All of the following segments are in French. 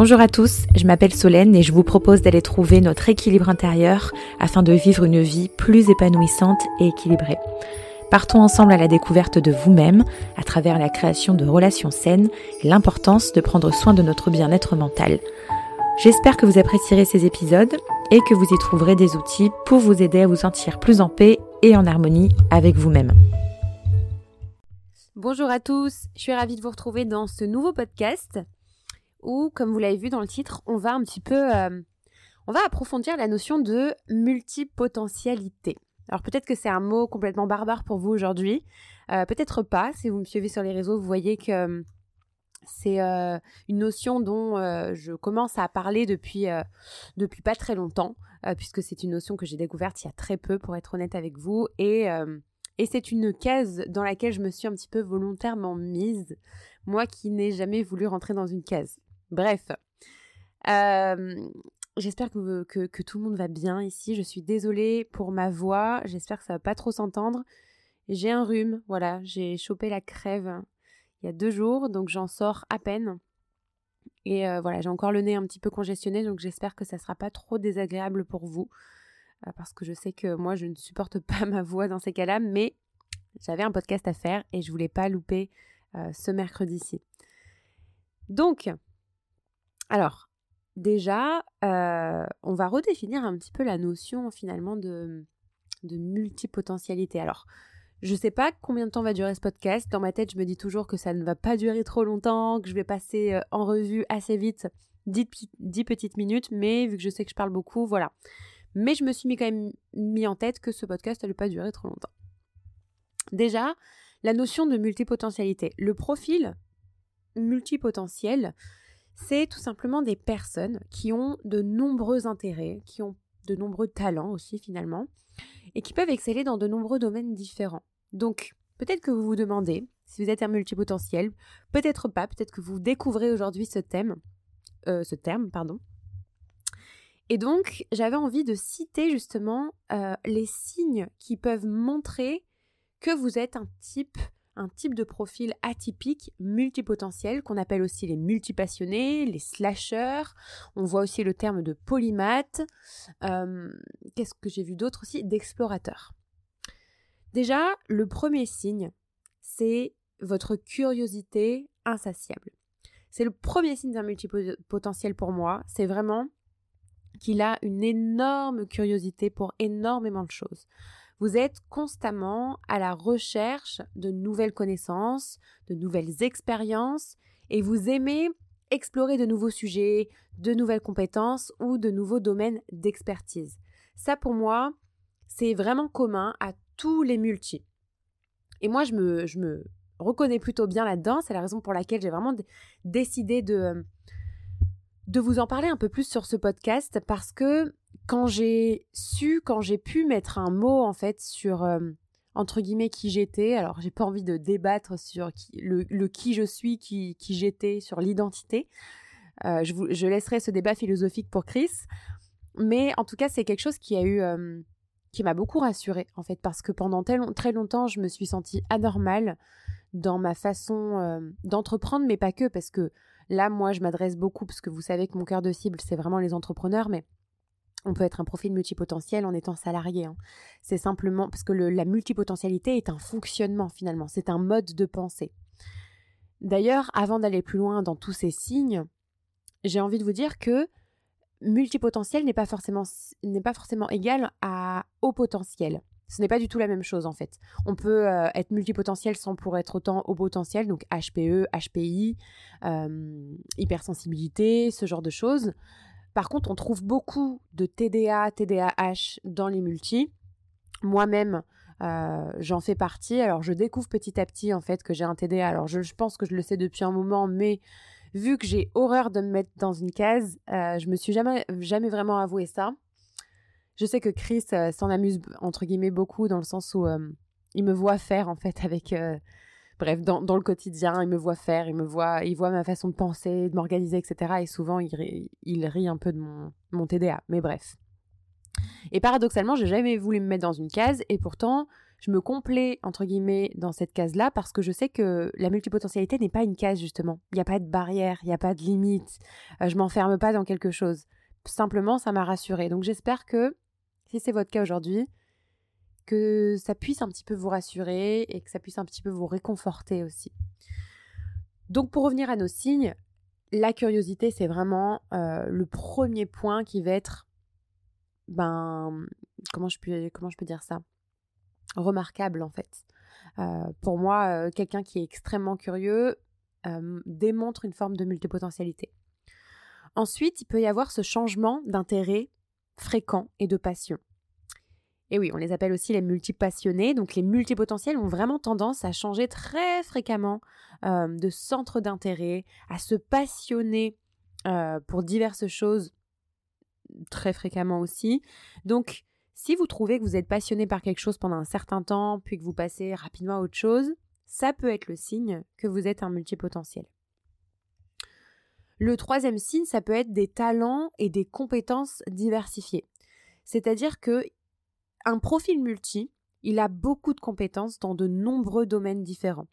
Bonjour à tous, je m'appelle Solène et je vous propose d'aller trouver notre équilibre intérieur afin de vivre une vie plus épanouissante et équilibrée. Partons ensemble à la découverte de vous-même à travers la création de relations saines et l'importance de prendre soin de notre bien-être mental. J'espère que vous apprécierez ces épisodes et que vous y trouverez des outils pour vous aider à vous sentir plus en paix et en harmonie avec vous-même. Bonjour à tous, je suis ravie de vous retrouver dans ce nouveau podcast où, comme vous l'avez vu dans le titre, on va un petit peu, euh, on va approfondir la notion de multipotentialité. Alors peut-être que c'est un mot complètement barbare pour vous aujourd'hui, euh, peut-être pas. Si vous me suivez sur les réseaux, vous voyez que euh, c'est une notion dont je commence à parler depuis, depuis pas très longtemps, puisque c'est une notion que j'ai découverte il y a très peu, pour être honnête avec vous, et, et c'est une case dans laquelle je me suis un petit peu volontairement mise, moi qui n'ai jamais voulu rentrer dans une case. Bref. J'espère que, tout le monde va bien ici. Je suis désolée pour ma voix. J'espère que ça va pas trop s'entendre. J'ai un rhume, voilà. J'ai chopé la crève il y a deux jours, donc j'en sors à peine. Et voilà, j'ai encore le nez un petit peu congestionné, donc j'espère que ça sera pas trop désagréable pour vous. parce que je sais que moi, je ne supporte pas ma voix dans ces cas-là, mais j'avais un podcast à faire et je voulais pas louper ce mercredi-ci. Donc, alors, déjà, euh, on va redéfinir un petit peu la notion finalement de, multipotentialité. Alors, je sais pas combien de temps va durer ce podcast. Dans ma tête, je me dis toujours que ça ne va pas durer trop longtemps, que je vais passer euh, en revue assez vite 10, petites minutes, mais vu que je sais que je parle beaucoup, voilà. Mais je me suis quand même mis en tête que ce podcast ne pas durer trop longtemps. Déjà, la notion de multipotentialité. Le profil multipotentiel, c'est tout simplement des personnes qui ont de nombreux intérêts, qui ont de nombreux talents aussi finalement, et qui peuvent exceller dans de nombreux domaines différents. Donc, peut-être que vous vous demandez si vous êtes un multipotentiel, peut-être pas, peut-être que vous découvrez aujourd'hui ce thème, euh, ce terme, pardon. Et donc, j'avais envie de citer justement euh, les signes qui peuvent montrer que vous êtes un type un type de profil atypique multipotentiel qu'on appelle aussi les multipassionnés, les slashers. On voit aussi le terme de polymathe. Euh, qu'est-ce que j'ai vu d'autre aussi? D'explorateur. Déjà, le premier signe, c'est votre curiosité insatiable. C'est le premier signe d'un multipotentiel pour moi. C'est vraiment qu'il a une énorme curiosité pour énormément de choses. Vous êtes constamment à la recherche de nouvelles connaissances, de nouvelles expériences, et vous aimez explorer de nouveaux sujets, de nouvelles compétences ou de nouveaux domaines d'expertise. Ça, pour moi, c'est vraiment commun à tous les multis. Et moi, je me, je me reconnais plutôt bien là-dedans. C'est la raison pour laquelle j'ai vraiment décidé de, de vous en parler un peu plus sur ce podcast parce que quand j'ai su, quand j'ai pu mettre un mot en fait sur euh, entre guillemets qui j'étais, alors j'ai pas envie de débattre sur le, qui je suis, qui, j'étais, sur l'identité. Euh, je, laisserai ce débat philosophique pour Chris, mais en tout cas c'est quelque chose qui a eu, euh, qui m'a beaucoup rassurée en fait parce que pendant très longtemps je me suis sentie anormale dans ma façon d'entreprendre, mais pas que parce que là moi je m'adresse beaucoup parce que vous savez que mon cœur de cible c'est vraiment les entrepreneurs, mais on peut être un profil multipotentiel en étant salarié. Hein. C'est simplement parce que la multipotentialité est un fonctionnement finalement, c'est un mode de pensée. D'ailleurs, avant d'aller plus loin dans tous ces signes, j'ai envie de vous dire que multipotentiel n'est pas forcément n'est pas forcément égal à haut potentiel. Ce n'est pas du tout la même chose en fait. On peut euh, être multipotentiel sans pour être autant haut potentiel, donc HPE, HPI, euh, hypersensibilité, ce genre de choses. Par contre, on trouve beaucoup de TDA, TDAH dans les multis. Moi-même, euh, j'en fais partie. Alors, je découvre petit à petit en fait que j'ai un TDA. Alors, je, pense que je le sais depuis un moment, mais vu que j'ai horreur de me mettre dans une case, euh, je me suis jamais, jamais vraiment avoué ça. Je sais que Chris euh, s'en amuse entre guillemets beaucoup dans le sens où il me voit faire en fait avec bref, dans, le quotidien, il me voit faire, il me voit, il voit ma façon de penser, de m'organiser, etc. Et souvent, il, rit, un peu de mon, mon TDA. Mais bref. Et paradoxalement, j'ai jamais voulu me mettre dans une case, et pourtant, je me complais, entre guillemets, dans cette case-là parce que je sais que la multipotentialité n'est pas une case, justement. Il n'y a pas de barrière, il n'y a pas de limite. Euh, je m'enferme pas dans quelque chose. Simplement, ça m'a rassurée. Donc j'espère que, si c'est votre cas aujourd'hui, que ça puisse un petit peu vous rassurer et que ça puisse un petit peu vous réconforter aussi. Donc pour revenir à nos signes, la curiosité, c'est vraiment euh, le premier point qui va être, ben, comment je peux, comment je peux dire ça? Remarquable en fait. Euh, pour moi, euh, quelqu'un qui est extrêmement curieux démontre une forme de multipotentialité. Ensuite, il peut y avoir ce changement d'intérêt fréquent et de passion. Et oui, on les appelle aussi les multipassionnés. Donc les multipotentiels ont vraiment tendance à changer très fréquemment euh, de centre d'intérêt, à se passionner euh, pour diverses choses très fréquemment aussi. Donc si vous trouvez que vous êtes passionné par quelque chose pendant un certain temps, puis que vous passez rapidement à autre chose, ça peut être le signe que vous êtes un multipotentiel. Le troisième signe, ça peut être des talents et des compétences diversifiées. C'est-à-dire que un profil multi, il a beaucoup de compétences dans de nombreux domaines différents.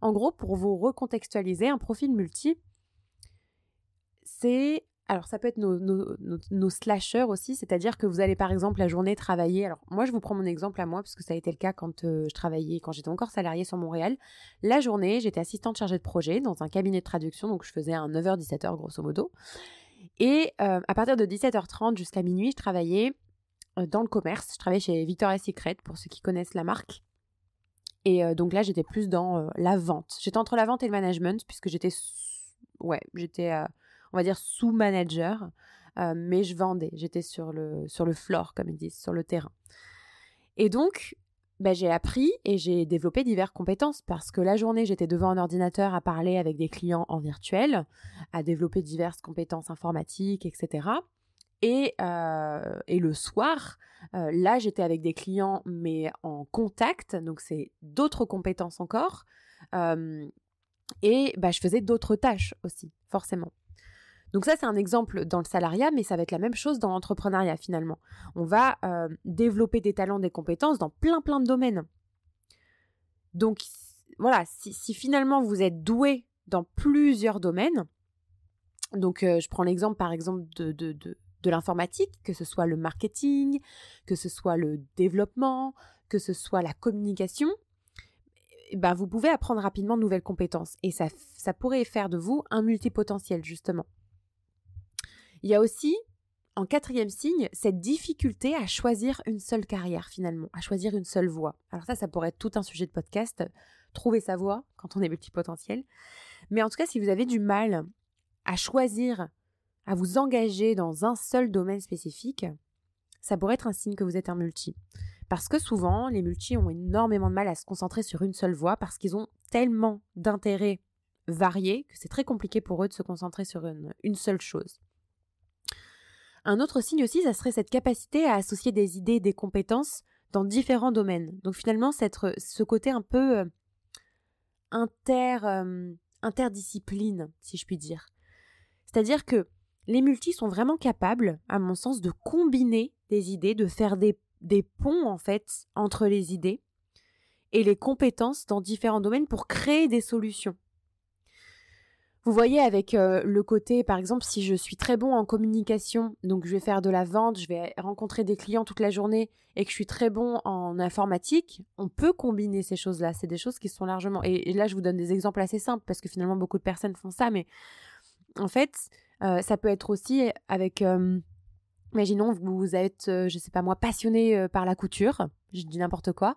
En gros, pour vous recontextualiser, un profil multi, c'est... Alors ça peut être nos, nos, slashers aussi, c'est-à-dire que vous allez par exemple la journée travailler. Alors moi je vous prends mon exemple à moi, parce que ça a été le cas quand euh, je travaillais, quand j'étais encore salariée sur Montréal. La journée, j'étais assistante chargée de projet dans un cabinet de traduction, donc je faisais un 9h-17h grosso modo. Et euh, à partir de 17h30 jusqu'à minuit, je travaillais dans le commerce. Je travaillais chez Victoria's Secret, pour ceux qui connaissent la marque. Et euh, donc là, j'étais plus dans euh, la vente. J'étais entre la vente et le management, puisque j'étais, ouais, j'étais, on va dire, sous-manager, mais je vendais. J'étais sur le, sur le floor, comme ils disent, sur le terrain. Et donc, bah, j'ai appris et j'ai développé diverses compétences parce que la journée, j'étais devant un ordinateur à parler avec des clients en virtuel, à développer diverses compétences informatiques, etc. Euh, et, le soir, euh, là, j'étais avec des clients, mais en contact, donc c'est d'autres compétences encore. Euh, et bah, je faisais d'autres tâches aussi, forcément. Donc ça, c'est un exemple dans le salariat, mais ça va être la même chose dans l'entrepreneuriat finalement. On va développer des talents, des compétences dans plein plein de domaines. Donc voilà, si, finalement vous êtes doué dans plusieurs domaines, donc je prends l'exemple par exemple de, de l'informatique, que ce soit le marketing, que ce soit le développement, que ce soit la communication, eh ben vous pouvez apprendre rapidement de nouvelles compétences et ça, ça pourrait faire de vous un multipotentiel justement. Il y a aussi, en quatrième signe, cette difficulté à choisir une seule carrière finalement, à choisir une seule voie. Alors ça, ça pourrait être tout un sujet de podcast, trouver sa voie quand on est multipotentiel. Mais en tout cas, si vous avez du mal à choisir à vous engager dans un seul domaine spécifique, ça pourrait être un signe que vous êtes un multi. Parce que souvent, les multis ont énormément de mal à se concentrer sur une seule voie parce qu'ils ont tellement d'intérêts variés que c'est très compliqué pour eux de se concentrer sur une, une seule chose. Un autre signe aussi, ça serait cette capacité à associer des idées des compétences dans différents domaines. Donc finalement, ce côté un peu euh, inter, euh, interdiscipline, si je puis dire. C'est-à-dire que les multis sont vraiment capables, à mon sens, de combiner des idées, de faire des, ponts en fait entre les idées et les compétences dans différents domaines pour créer des solutions. Vous voyez avec euh, le côté, par exemple, si je suis très bon en communication, donc je vais faire de la vente, je vais rencontrer des clients toute la journée et que je suis très bon en informatique, on peut combiner ces choses-là. C'est des choses qui sont largement... Et, et là, je vous donne des exemples assez simples parce que finalement, beaucoup de personnes font ça, mais en fait, euh, ça peut être aussi avec, euh, imaginons, vous êtes, euh, je sais pas moi, passionné par la couture, je dis n'importe quoi,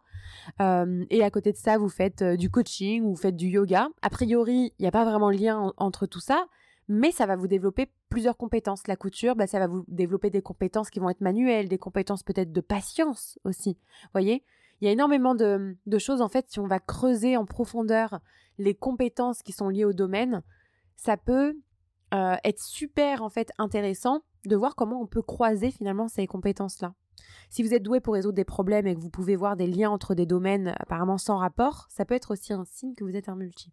et à côté de ça, vous faites du coaching ou vous faites du yoga. A priori, il n'y a pas vraiment de lien entre tout ça, mais ça va vous développer plusieurs compétences. La couture, bah, ça va vous développer des compétences qui vont être manuelles, des compétences peut-être de patience aussi. Voyez? Il y a énormément de, choses, en fait, si on va creuser en profondeur les compétences qui sont liées au domaine, ça peut euh, être super en fait intéressant de voir comment on peut croiser finalement ces compétences-là. Si vous êtes doué pour résoudre des problèmes et que vous pouvez voir des liens entre des domaines apparemment sans rapport, ça peut être aussi un signe que vous êtes un multi.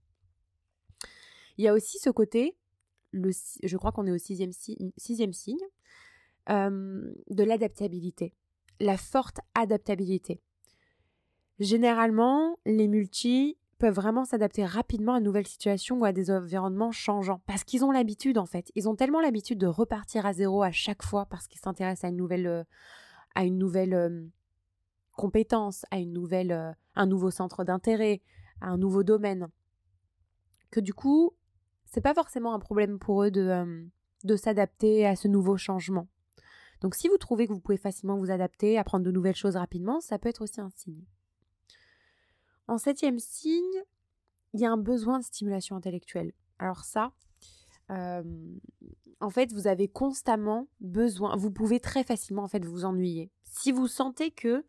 Il y a aussi ce côté, le, je crois qu'on est au sixième, signe, euh, de l'adaptabilité, la forte adaptabilité. Généralement, les multis peuvent vraiment s'adapter rapidement à de nouvelles situations ou à des environnements changeants parce qu'ils ont l'habitude en fait. Ils ont tellement l'habitude de repartir à zéro à chaque fois parce qu'ils s'intéressent à une nouvelle, euh, à une nouvelle euh, compétence, à une nouvelle, euh, un nouveau centre d'intérêt, à un nouveau domaine, que du coup, c'est pas forcément un problème pour eux de, de s'adapter à ce nouveau changement. Donc si vous trouvez que vous pouvez facilement vous adapter, apprendre de nouvelles choses rapidement, ça peut être aussi un signe. En septième signe, il y a un besoin de stimulation intellectuelle. Alors ça, euh, en fait, vous avez constamment besoin, vous pouvez très facilement en fait vous ennuyer. Si vous sentez que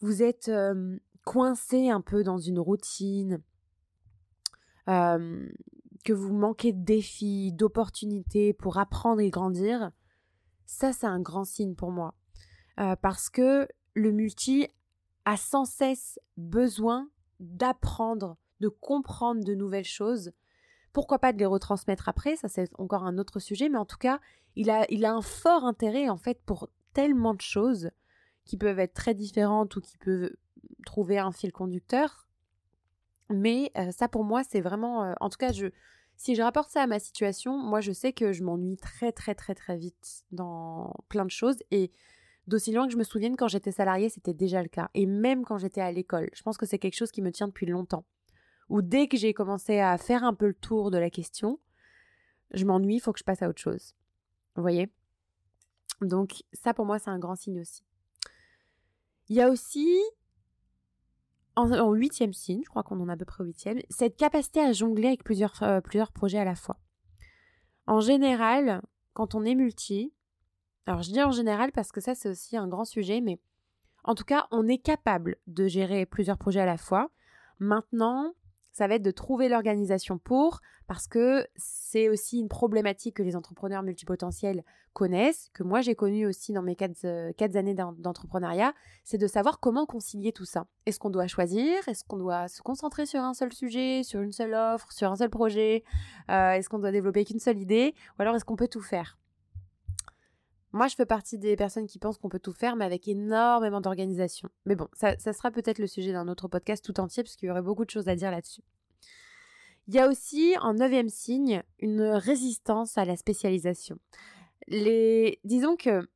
vous êtes euh, coincé un peu dans une routine, euh, que vous manquez de défis, d'opportunités pour apprendre et grandir, ça c'est un grand signe pour moi. parce que le multi a sans cesse besoin d'apprendre, de comprendre de nouvelles choses. Pourquoi pas de les retransmettre après, ça c'est encore un autre sujet, mais en tout cas, il a, il a un fort intérêt en fait pour tellement de choses qui peuvent être très différentes ou qui peuvent trouver un fil conducteur. Mais euh, ça pour moi, c'est vraiment, euh, en tout cas, je, si je rapporte ça à ma situation, moi je sais que je m'ennuie très très très très vite dans plein de choses et D'aussi loin que je me souvienne, quand j'étais salariée, c'était déjà le cas. Et même quand j'étais à l'école, je pense que c'est quelque chose qui me tient depuis longtemps. Ou dès que j'ai commencé à faire un peu le tour de la question, je m'ennuie, il faut que je passe à autre chose. Vous voyez? Donc ça pour moi c'est un grand signe aussi. Il y a aussi, en huitième signe, je crois qu'on en a à peu près au huitième, cette capacité à jongler avec plusieurs, euh, plusieurs projets à la fois. En général, quand on est multi, alors je dis en général parce que ça c'est aussi un grand sujet, mais en tout cas on est capable de gérer plusieurs projets à la fois. Maintenant, ça va être de trouver l'organisation pour, parce que c'est aussi une problématique que les entrepreneurs multipotentiels connaissent, que moi j'ai connu aussi dans mes quatre, euh, années d'entrepreneuriat, c'est de savoir comment concilier tout ça. Est-ce qu'on doit choisir? Est-ce qu'on doit se concentrer sur un seul sujet, sur une seule offre, sur un seul projet? Euh, Est-ce qu'on doit développer qu'une seule idée? Ou alors est-ce qu'on peut tout faire? Moi, je fais partie des personnes qui pensent qu'on peut tout faire, mais avec énormément d'organisation. Mais bon, ça, sera peut-être le sujet d'un autre podcast tout entier, parce qu'il y aurait beaucoup de choses à dire là-dessus. Il y a aussi, en neuvième signe, une résistance à la spécialisation. Les... Disons que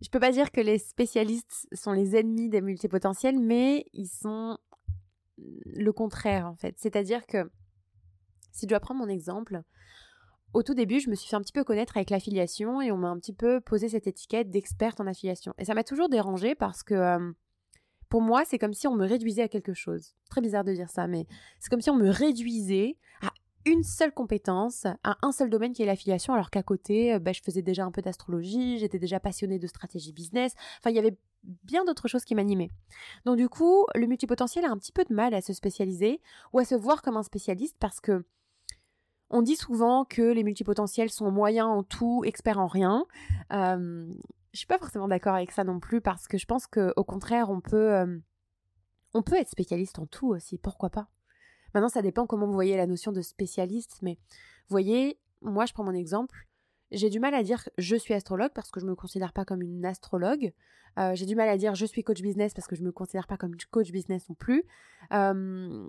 je peux pas dire que les spécialistes sont les ennemis des multipotentiels, mais ils sont le contraire en fait. C'est-à-dire que, si je dois prendre mon exemple, au tout début, je me suis fait un petit peu connaître avec l'affiliation et on m'a un petit peu posé cette étiquette d'experte en affiliation. Et ça m'a toujours dérangé parce que euh, pour moi, c'est comme si on me réduisait à quelque chose. Très bizarre de dire ça, mais c'est comme si on me réduisait à une seule compétence, à un seul domaine qui est l'affiliation, alors qu'à côté, euh, bah, je faisais déjà un peu d'astrologie, j'étais déjà passionnée de stratégie business. Enfin, il y avait bien d'autres choses qui m'animaient. Donc du coup, le multipotentiel a un petit peu de mal à se spécialiser ou à se voir comme un spécialiste parce que on dit souvent que les multipotentiels sont moyens en tout, experts en rien. Euh, je suis pas forcément d'accord avec ça non plus parce que je pense qu'au contraire, on peut, euh, on peut être spécialiste en tout aussi. Pourquoi pas Maintenant, ça dépend comment vous voyez la notion de spécialiste, mais voyez, moi, je prends mon exemple. J'ai du mal à dire je suis astrologue parce que je me considère pas comme une astrologue. Euh, j'ai du mal à dire je suis coach business parce que je me considère pas comme coach business non plus. Euh,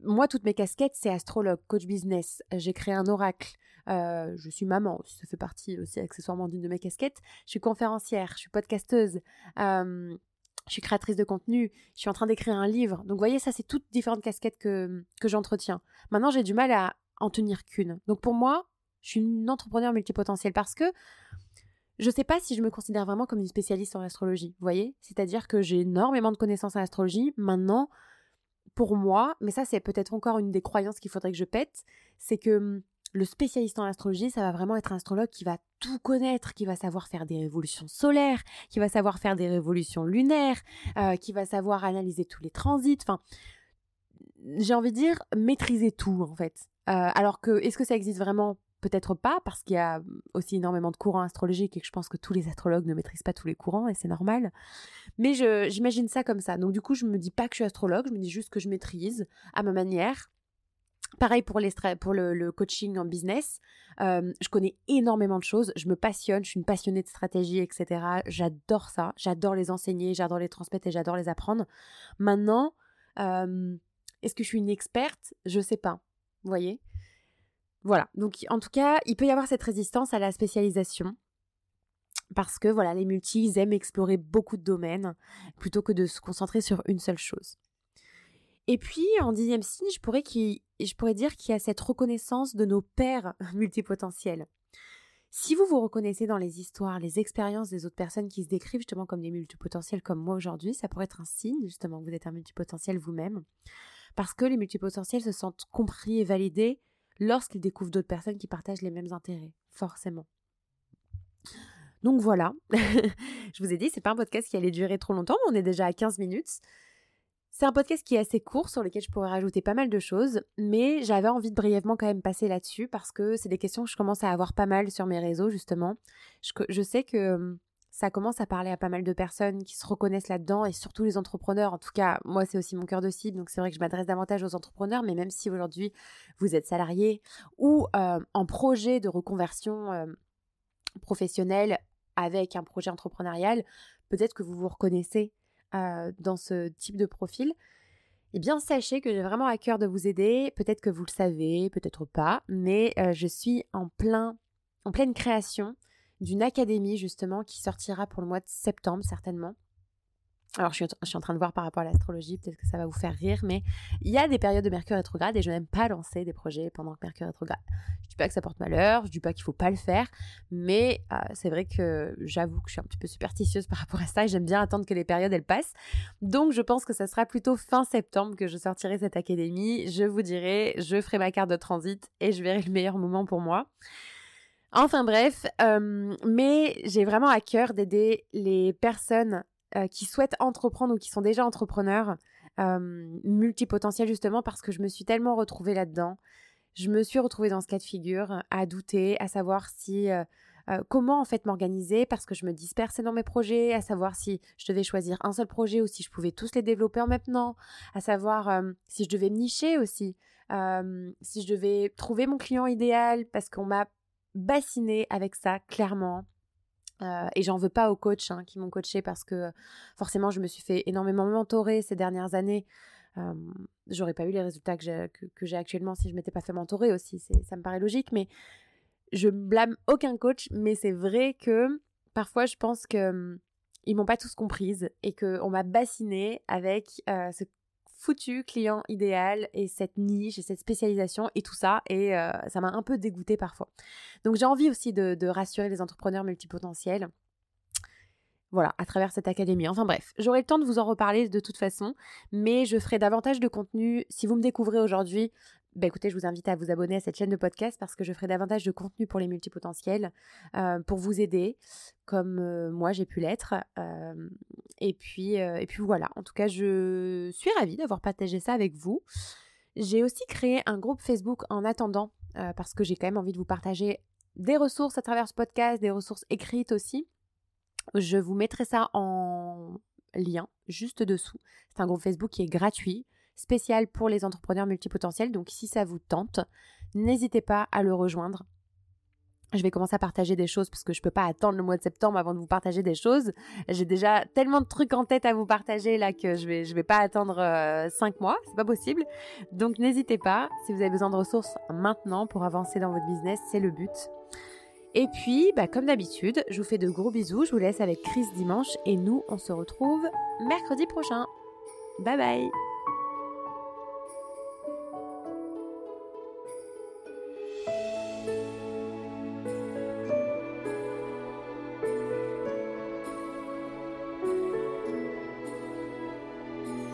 moi, toutes mes casquettes, c'est astrologue, coach business. J'ai créé un oracle. Euh, je suis maman, ça fait partie aussi accessoirement d'une de mes casquettes. Je suis conférencière, je suis podcasteuse. je suis créatrice de contenu, je suis en train d'écrire un livre. Donc, vous voyez, ça, c'est toutes différentes casquettes que, que j'entretiens. Maintenant, j'ai du mal à en tenir qu'une. Donc, pour moi, je suis une entrepreneur multipotentielle parce que je ne sais pas si je me considère vraiment comme une spécialiste en astrologie. Vous voyez? C'est-à-dire que j'ai énormément de connaissances en astrologie. Maintenant, pour moi, mais ça c'est peut-être encore une des croyances qu'il faudrait que je pète, c'est que hum, le spécialiste en astrologie, ça va vraiment être un astrologue qui va tout connaître, qui va savoir faire des révolutions solaires, qui va savoir faire des révolutions lunaires, euh, qui va savoir analyser tous les transits. Enfin, j'ai envie de dire maîtriser tout en fait. Euh, alors que est-ce que ça existe vraiment Peut-être pas, parce qu'il y a aussi énormément de courants astrologiques et que je pense que tous les astrologues ne maîtrisent pas tous les courants et c'est normal. Mais j'imagine ça comme ça. Donc du coup, je me dis pas que je suis astrologue, je me dis juste que je maîtrise à ma manière Pareil pour, les pour le, coaching en business. Euh, je connais énormément de choses. Je me passionne. Je suis une passionnée de stratégie, etc. J'adore ça. J'adore les enseigner. J'adore les transmettre et j'adore les apprendre. Maintenant, euh, est-ce que je suis une experte? Je sais pas. Vous voyez? Voilà. Donc, en tout cas, il peut y avoir cette résistance à la spécialisation parce que voilà, les multis ils aiment explorer beaucoup de domaines plutôt que de se concentrer sur une seule chose. Et puis, en dixième signe, je pourrais, je pourrais dire qu'il y a cette reconnaissance de nos pères multipotentiels. Si vous vous reconnaissez dans les histoires, les expériences des autres personnes qui se décrivent justement comme des multipotentiels comme moi aujourd'hui, ça pourrait être un signe justement que vous êtes un multipotentiel vous-même. Parce que les multipotentiels se sentent compris et validés lorsqu'ils découvrent d'autres personnes qui partagent les mêmes intérêts, forcément. Donc voilà, je vous ai dit, c'est pas un podcast qui allait durer trop longtemps, on est déjà à 15 minutes. C'est un podcast qui est assez court, sur lequel je pourrais rajouter pas mal de choses, mais j'avais envie de brièvement quand même passer là-dessus parce que c'est des questions que je commence à avoir pas mal sur mes réseaux, justement. Je, sais que ça commence à parler à pas mal de personnes qui se reconnaissent là-dedans et surtout les entrepreneurs. En tout cas, moi, c'est aussi mon cœur de cible, donc c'est vrai que je m'adresse davantage aux entrepreneurs, mais même si aujourd'hui vous êtes salarié ou en projet de reconversion professionnelle avec un projet entrepreneurial, peut-être que vous vous reconnaissez euh, dans ce type de profil, eh bien sachez que j'ai vraiment à cœur de vous aider. Peut-être que vous le savez, peut-être pas, mais euh, je suis en plein, en pleine création d'une académie justement qui sortira pour le mois de septembre certainement. Alors, je suis, en train de voir par rapport à l'astrologie, peut-être que ça va vous faire rire, mais il y a des périodes de Mercure rétrograde et je n'aime pas lancer des projets pendant que Mercure rétrograde. Je dis pas que ça porte malheur, je dis pas qu'il faut pas le faire, mais euh, c'est vrai que j'avoue que je suis un petit peu superstitieuse par rapport à ça et j'aime bien attendre que les périodes elles passent. Donc, je pense que ça sera plutôt fin septembre que je sortirai cette académie. Je vous dirai, je ferai ma carte de transit et je verrai le meilleur moment pour moi. Enfin bref, euh, mais j'ai vraiment à cœur d'aider les personnes euh, qui souhaitent entreprendre ou qui sont déjà entrepreneurs, euh, multipotentiels justement parce que je me suis tellement retrouvée là-dedans. Je me suis retrouvée dans ce cas de figure, à douter, à savoir si comment en fait m'organiser parce que je me dispersais dans mes projets, à savoir si je devais choisir un seul projet ou si je pouvais tous les développer en maintenant, à savoir si je devais me nicher aussi, si je devais trouver mon client idéal parce qu'on m'a bassiné avec ça clairement. Euh, et j'en veux pas aux coachs hein, qui m'ont coaché parce que forcément je me suis fait énormément mentorer ces dernières années. Euh, J'aurais pas eu les résultats que j'ai actuellement si je m'étais pas fait mentorer aussi. Ça me paraît logique, mais je blâme aucun coach. Mais c'est vrai que parfois je pense que hum, ils m'ont pas tous comprise et qu'on m'a bassiné avec euh, ce foutu client idéal et cette niche et cette spécialisation et tout ça. Et euh, ça m'a un peu dégoûté parfois. Donc j'ai envie aussi de, rassurer les entrepreneurs multipotentiels. Voilà, à travers cette académie. Enfin bref, j'aurai le temps de vous en reparler de toute façon, mais je ferai davantage de contenu. Si vous me découvrez aujourd'hui, bah écoutez, je vous invite à vous abonner à cette chaîne de podcast parce que je ferai davantage de contenu pour les multipotentiels, euh, pour vous aider, comme euh, moi j'ai pu l'être. Euh, et, puis, et puis voilà, en tout cas, je suis ravie d'avoir partagé ça avec vous. J'ai aussi créé un groupe Facebook en attendant, parce que j'ai quand même envie de vous partager des ressources à travers ce podcast, des ressources écrites aussi. Je vous mettrai ça en lien juste dessous. C'est un groupe Facebook qui est gratuit spécial pour les entrepreneurs multipotentiels. Donc si ça vous tente, n'hésitez pas à le rejoindre. Je vais commencer à partager des choses parce que je ne peux pas attendre le mois de septembre avant de vous partager des choses. J'ai déjà tellement de trucs en tête à vous partager là que je vais je vais pas attendre euh, cinq mois, c'est pas possible. Donc n'hésitez pas si vous avez besoin de ressources maintenant pour avancer dans votre business, c'est le but. Et puis, bah, comme d'habitude, je vous fais de gros bisous. Je vous laisse avec Chris dimanche et nous, on se retrouve mercredi prochain. Bye bye